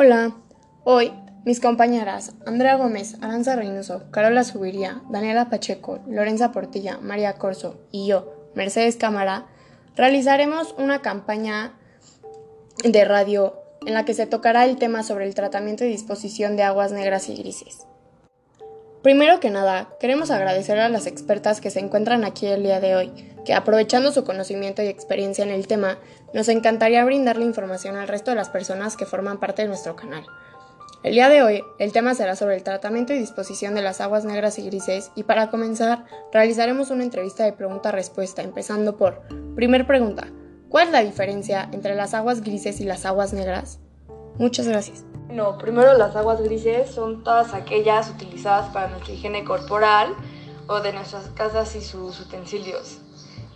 Hola, hoy mis compañeras Andrea Gómez, Aranza Reynoso, Carola Subiría, Daniela Pacheco, Lorenza Portilla, María Corso y yo, Mercedes Cámara, realizaremos una campaña de radio en la que se tocará el tema sobre el tratamiento y disposición de aguas negras y grises. Primero que nada, queremos agradecer a las expertas que se encuentran aquí el día de hoy, que aprovechando su conocimiento y experiencia en el tema, nos encantaría brindarle información al resto de las personas que forman parte de nuestro canal. El día de hoy, el tema será sobre el tratamiento y disposición de las aguas negras y grises y para comenzar, realizaremos una entrevista de pregunta-respuesta, empezando por, primer pregunta, ¿cuál es la diferencia entre las aguas grises y las aguas negras? Muchas gracias. No, primero las aguas grises son todas aquellas utilizadas para nuestra higiene corporal o de nuestras casas y sus utensilios.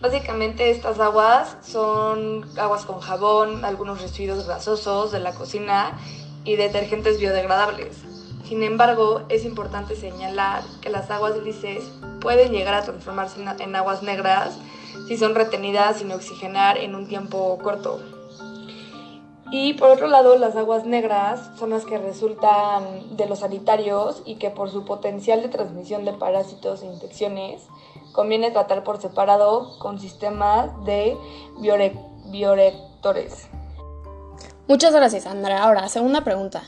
Básicamente estas aguas son aguas con jabón, algunos residuos grasosos de la cocina y detergentes biodegradables. Sin embargo, es importante señalar que las aguas grises pueden llegar a transformarse en aguas negras si son retenidas sin oxigenar en un tiempo corto. Y por otro lado, las aguas negras son las que resultan de los sanitarios y que por su potencial de transmisión de parásitos e infecciones conviene tratar por separado con sistemas de bioreactores. Muchas gracias, Andrea. Ahora, segunda pregunta.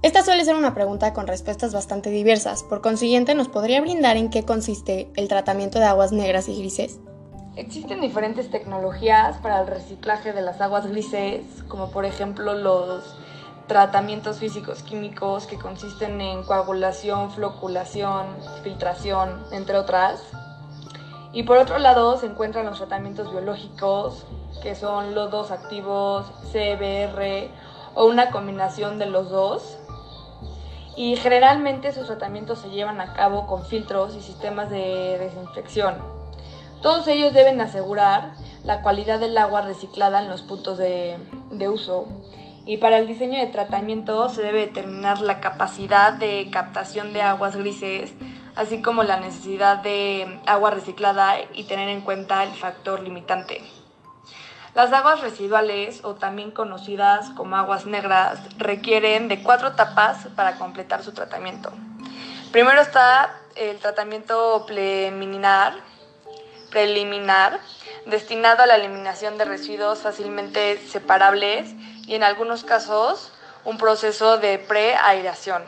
Esta suele ser una pregunta con respuestas bastante diversas, por consiguiente, ¿nos podría brindar en qué consiste el tratamiento de aguas negras y grises? Existen diferentes tecnologías para el reciclaje de las aguas grises, como por ejemplo los tratamientos físicos químicos que consisten en coagulación, floculación, filtración, entre otras. Y por otro lado se encuentran los tratamientos biológicos, que son los dos activos, CBR o una combinación de los dos. Y generalmente esos tratamientos se llevan a cabo con filtros y sistemas de desinfección. Todos ellos deben asegurar la calidad del agua reciclada en los puntos de, uso y para el diseño de tratamiento se debe determinar la capacidad de captación de aguas grises, así como la necesidad de agua reciclada y tener en cuenta el factor limitante. Las aguas residuales, o también conocidas como aguas negras, requieren de cuatro etapas para completar su tratamiento. Primero está el tratamiento preliminar, preliminar destinado a la eliminación de residuos fácilmente separables y en algunos casos un proceso de preairación.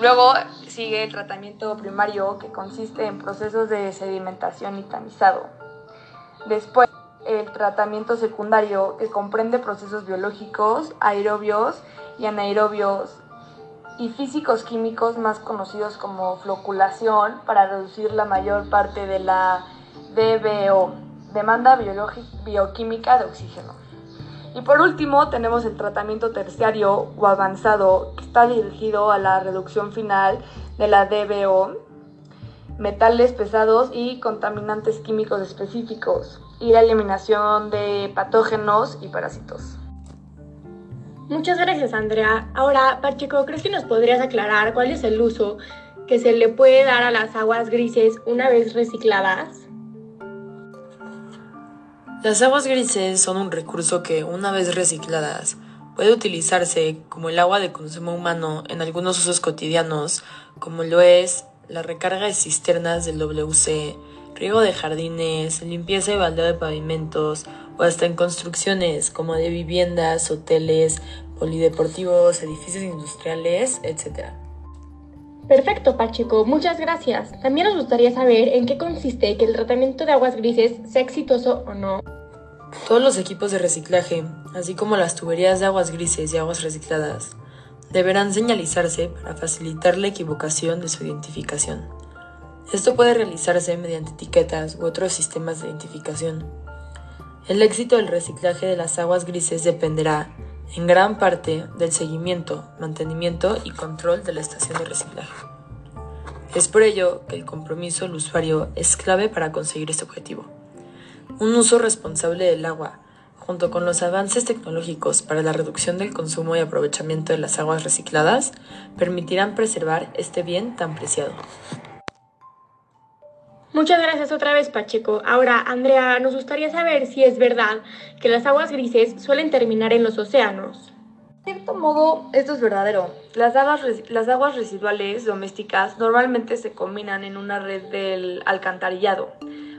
Luego sigue el tratamiento primario que consiste en procesos de sedimentación y tamizado. Después el tratamiento secundario que comprende procesos biológicos, aerobios y anaerobios y físicos químicos más conocidos como floculación para reducir la mayor parte de la DBO, demanda bioquímica de oxígeno. Y por último tenemos el tratamiento terciario o avanzado que está dirigido a la reducción final de la DBO, metales pesados y contaminantes químicos específicos y la eliminación de patógenos y parásitos. Muchas gracias Andrea. Ahora, Pacheco, ¿crees que nos podrías aclarar cuál es el uso que se le puede dar a las aguas grises una vez recicladas? Las aguas grises son un recurso que, una vez recicladas, puede utilizarse como el agua de consumo humano en algunos usos cotidianos, como lo es la recarga de cisternas del WC, riego de jardines, limpieza y baldeo de pavimentos, o hasta en construcciones como de viviendas, hoteles, polideportivos, edificios industriales, etc. Perfecto, Pacheco, muchas gracias. También nos gustaría saber en qué consiste que el tratamiento de aguas grises sea exitoso o no. Todos los equipos de reciclaje, así como las tuberías de aguas grises y aguas recicladas, deberán señalizarse para facilitar la equivocación de su identificación. Esto puede realizarse mediante etiquetas u otros sistemas de identificación. El éxito del reciclaje de las aguas grises dependerá en gran parte del seguimiento, mantenimiento y control de la estación de reciclaje. Es por ello que el compromiso del usuario es clave para conseguir este objetivo. Un uso responsable del agua, junto con los avances tecnológicos para la reducción del consumo y aprovechamiento de las aguas recicladas, permitirán preservar este bien tan preciado. Muchas gracias otra vez, Pacheco. Ahora, Andrea, nos gustaría saber si es verdad que las aguas grises suelen terminar en los océanos. De cierto modo, esto es verdadero. Las aguas, las aguas residuales domésticas normalmente se combinan en una red del alcantarillado,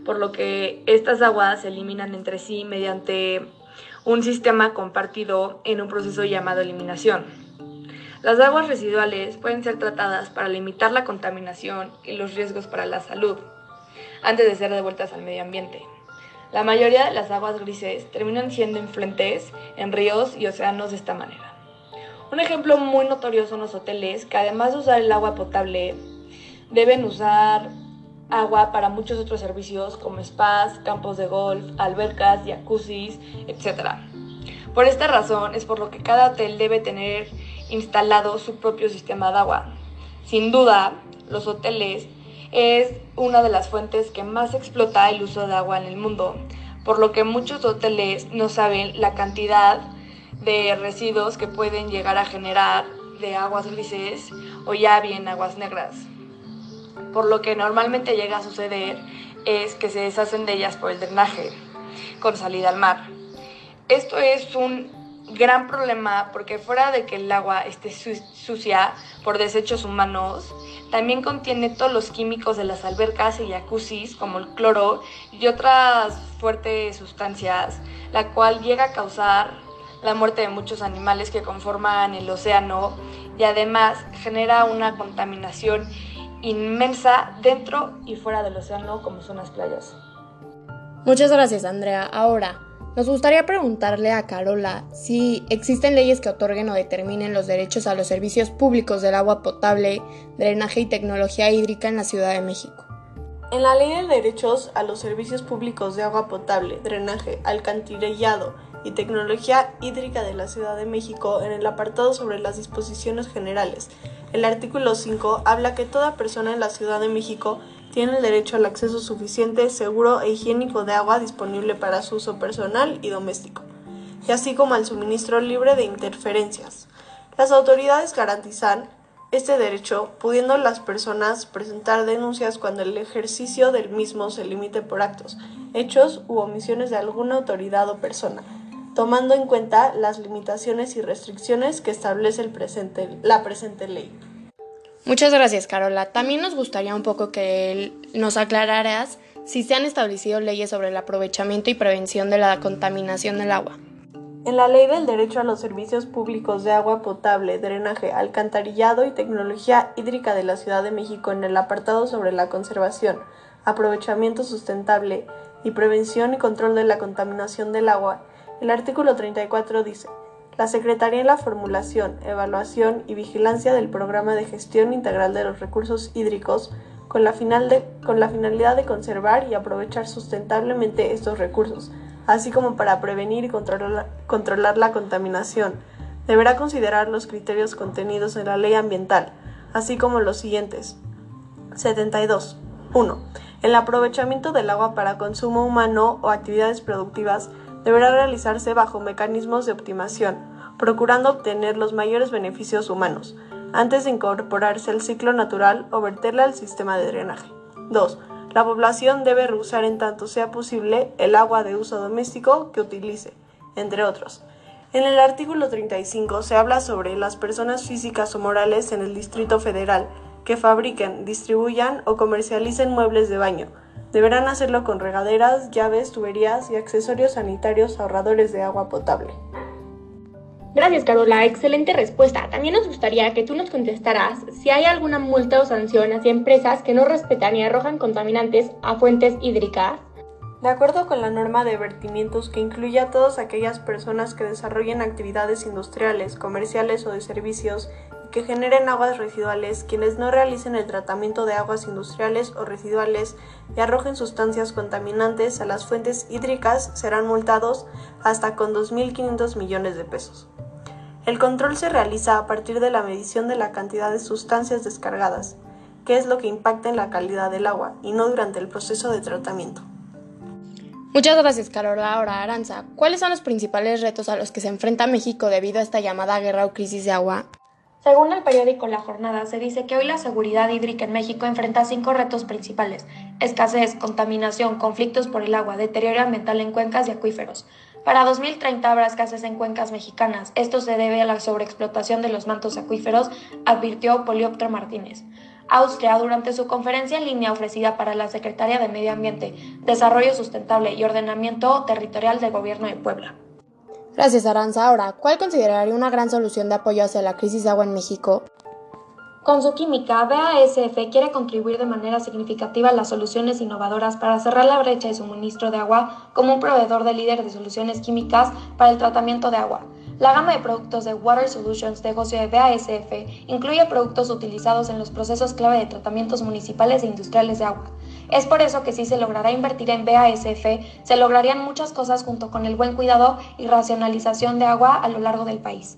por lo que estas aguas se eliminan entre sí mediante un sistema compartido en un proceso llamado eliminación. Las aguas residuales pueden ser tratadas para limitar la contaminación y los riesgos para la salud, antes de ser devueltas al medio ambiente. La mayoría de las aguas grises terminan siendo influentes en ríos y océanos de esta manera. Un ejemplo muy notorio son los hoteles que además de usar el agua potable, deben usar agua para muchos otros servicios como spas, campos de golf, albercas, jacuzzis, etc. Por esta razón es por lo que cada hotel debe tener instalado su propio sistema de agua. Sin duda, los hoteles es una de las fuentes que más explota el uso de agua en el mundo, por lo que muchos hoteles no saben la cantidad de residuos que pueden llegar a generar de aguas grises o ya bien aguas negras por lo que normalmente llega a suceder es que se deshacen de ellas por el drenaje con salida al mar. Esto es un gran problema porque fuera de que el agua esté sucia por desechos humanos, también contiene todos los químicos de las albercas y jacuzzis como el cloro y otras fuertes sustancias, la cual llega a causar la muerte de muchos animales que conforman el océano y además genera una contaminación inmensa dentro y fuera del océano como son las playas. Muchas gracias Andrea. Ahora, nos gustaría preguntarle a Carola si existen leyes que otorguen o determinen los derechos a los servicios públicos del agua potable, drenaje y tecnología hídrica en la Ciudad de México. En la Ley de Derechos a los Servicios Públicos de Agua Potable, Drenaje, Alcantarillado y Tecnología Hídrica de la Ciudad de México, en el apartado sobre las disposiciones generales, el artículo 5 habla que toda persona en la Ciudad de México tiene el derecho al acceso suficiente, seguro e higiénico de agua disponible para su uso personal y doméstico, y así como al suministro libre de interferencias. Las autoridades garantizan este derecho, pudiendo las personas presentar denuncias cuando el ejercicio del mismo se limite por actos, hechos u omisiones de alguna autoridad o persona, tomando en cuenta las limitaciones y restricciones que establece la presente ley. Muchas gracias, Carola. También nos gustaría un poco que nos aclararas si se han establecido leyes sobre el aprovechamiento y prevención de la contaminación del agua. En la Ley del Derecho a los Servicios Públicos de Agua Potable, Drenaje, Alcantarillado y Tecnología Hídrica de la Ciudad de México en el apartado sobre la conservación, aprovechamiento sustentable y prevención y control de la contaminación del agua, el artículo 34 dice, la Secretaría en la formulación, evaluación y vigilancia del Programa de Gestión Integral de los Recursos Hídricos con la, con la finalidad de conservar y aprovechar sustentablemente estos recursos, así como para prevenir y controlar, controlar la contaminación. Deberá considerar los criterios contenidos en la ley ambiental, así como los siguientes. 72. 1. El aprovechamiento del agua para consumo humano o actividades productivas deberá realizarse bajo mecanismos de optimación, procurando obtener los mayores beneficios humanos, antes de incorporarse al ciclo natural o verterla al sistema de drenaje. 2. La población debe reusar en tanto sea posible el agua de uso doméstico que utilice, entre otros. En el artículo 35 se habla sobre las personas físicas o morales en el Distrito Federal que fabriquen, distribuyan o comercialicen muebles de baño, Deberán hacerlo con regaderas, llaves, tuberías y accesorios sanitarios ahorradores de agua potable. Gracias, Carola. Excelente respuesta. También nos gustaría que tú nos contestaras si hay alguna multa o sanción hacia empresas que no respetan y arrojan contaminantes a fuentes hídricas. De acuerdo con la norma de vertimientos que incluye a todas aquellas personas que desarrollen actividades industriales, comerciales o de servicios que generen aguas residuales, quienes no realicen el tratamiento de aguas industriales o residuales y arrojen sustancias contaminantes a las fuentes hídricas serán multados hasta con 2.500 millones de pesos. El control se realiza a partir de la medición de la cantidad de sustancias descargadas, que es lo que impacta en la calidad del agua, y no durante el proceso de tratamiento. Muchas gracias, Carola. Ahora, Aranza, ¿cuáles son los principales retos a los que se enfrenta México debido a esta llamada guerra o crisis de agua? Según el periódico La Jornada, se dice que hoy la seguridad hídrica en México enfrenta cinco retos principales: escasez, contaminación, conflictos por el agua, deterioro ambiental en cuencas y acuíferos. Para 2030 habrá escasez en cuencas mexicanas. Esto se debe a la sobreexplotación de los mantos acuíferos, advirtió Polioptro Martínez. Austria, durante su conferencia en línea ofrecida para la Secretaría de Medio Ambiente, Desarrollo Sustentable y Ordenamiento Territorial del Gobierno de Puebla. Gracias, Aranza. Ahora, ¿cuál consideraría una gran solución de apoyo hacia la crisis de agua en México? Con su química, BASF quiere contribuir de manera significativa a las soluciones innovadoras para cerrar la brecha de suministro de agua como un proveedor de líder de soluciones químicas para el tratamiento de agua. La gama de productos de Water Solutions, negocio de BASF, incluye productos utilizados en los procesos clave de tratamientos municipales e industriales de agua. Es por eso que si se logrará invertir en BASF, se lograrían muchas cosas junto con el buen cuidado y racionalización de agua a lo largo del país.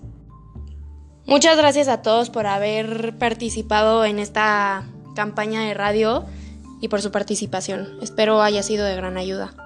Muchas gracias a todos por haber participado en esta campaña de radio y por su participación. Espero haya sido de gran ayuda.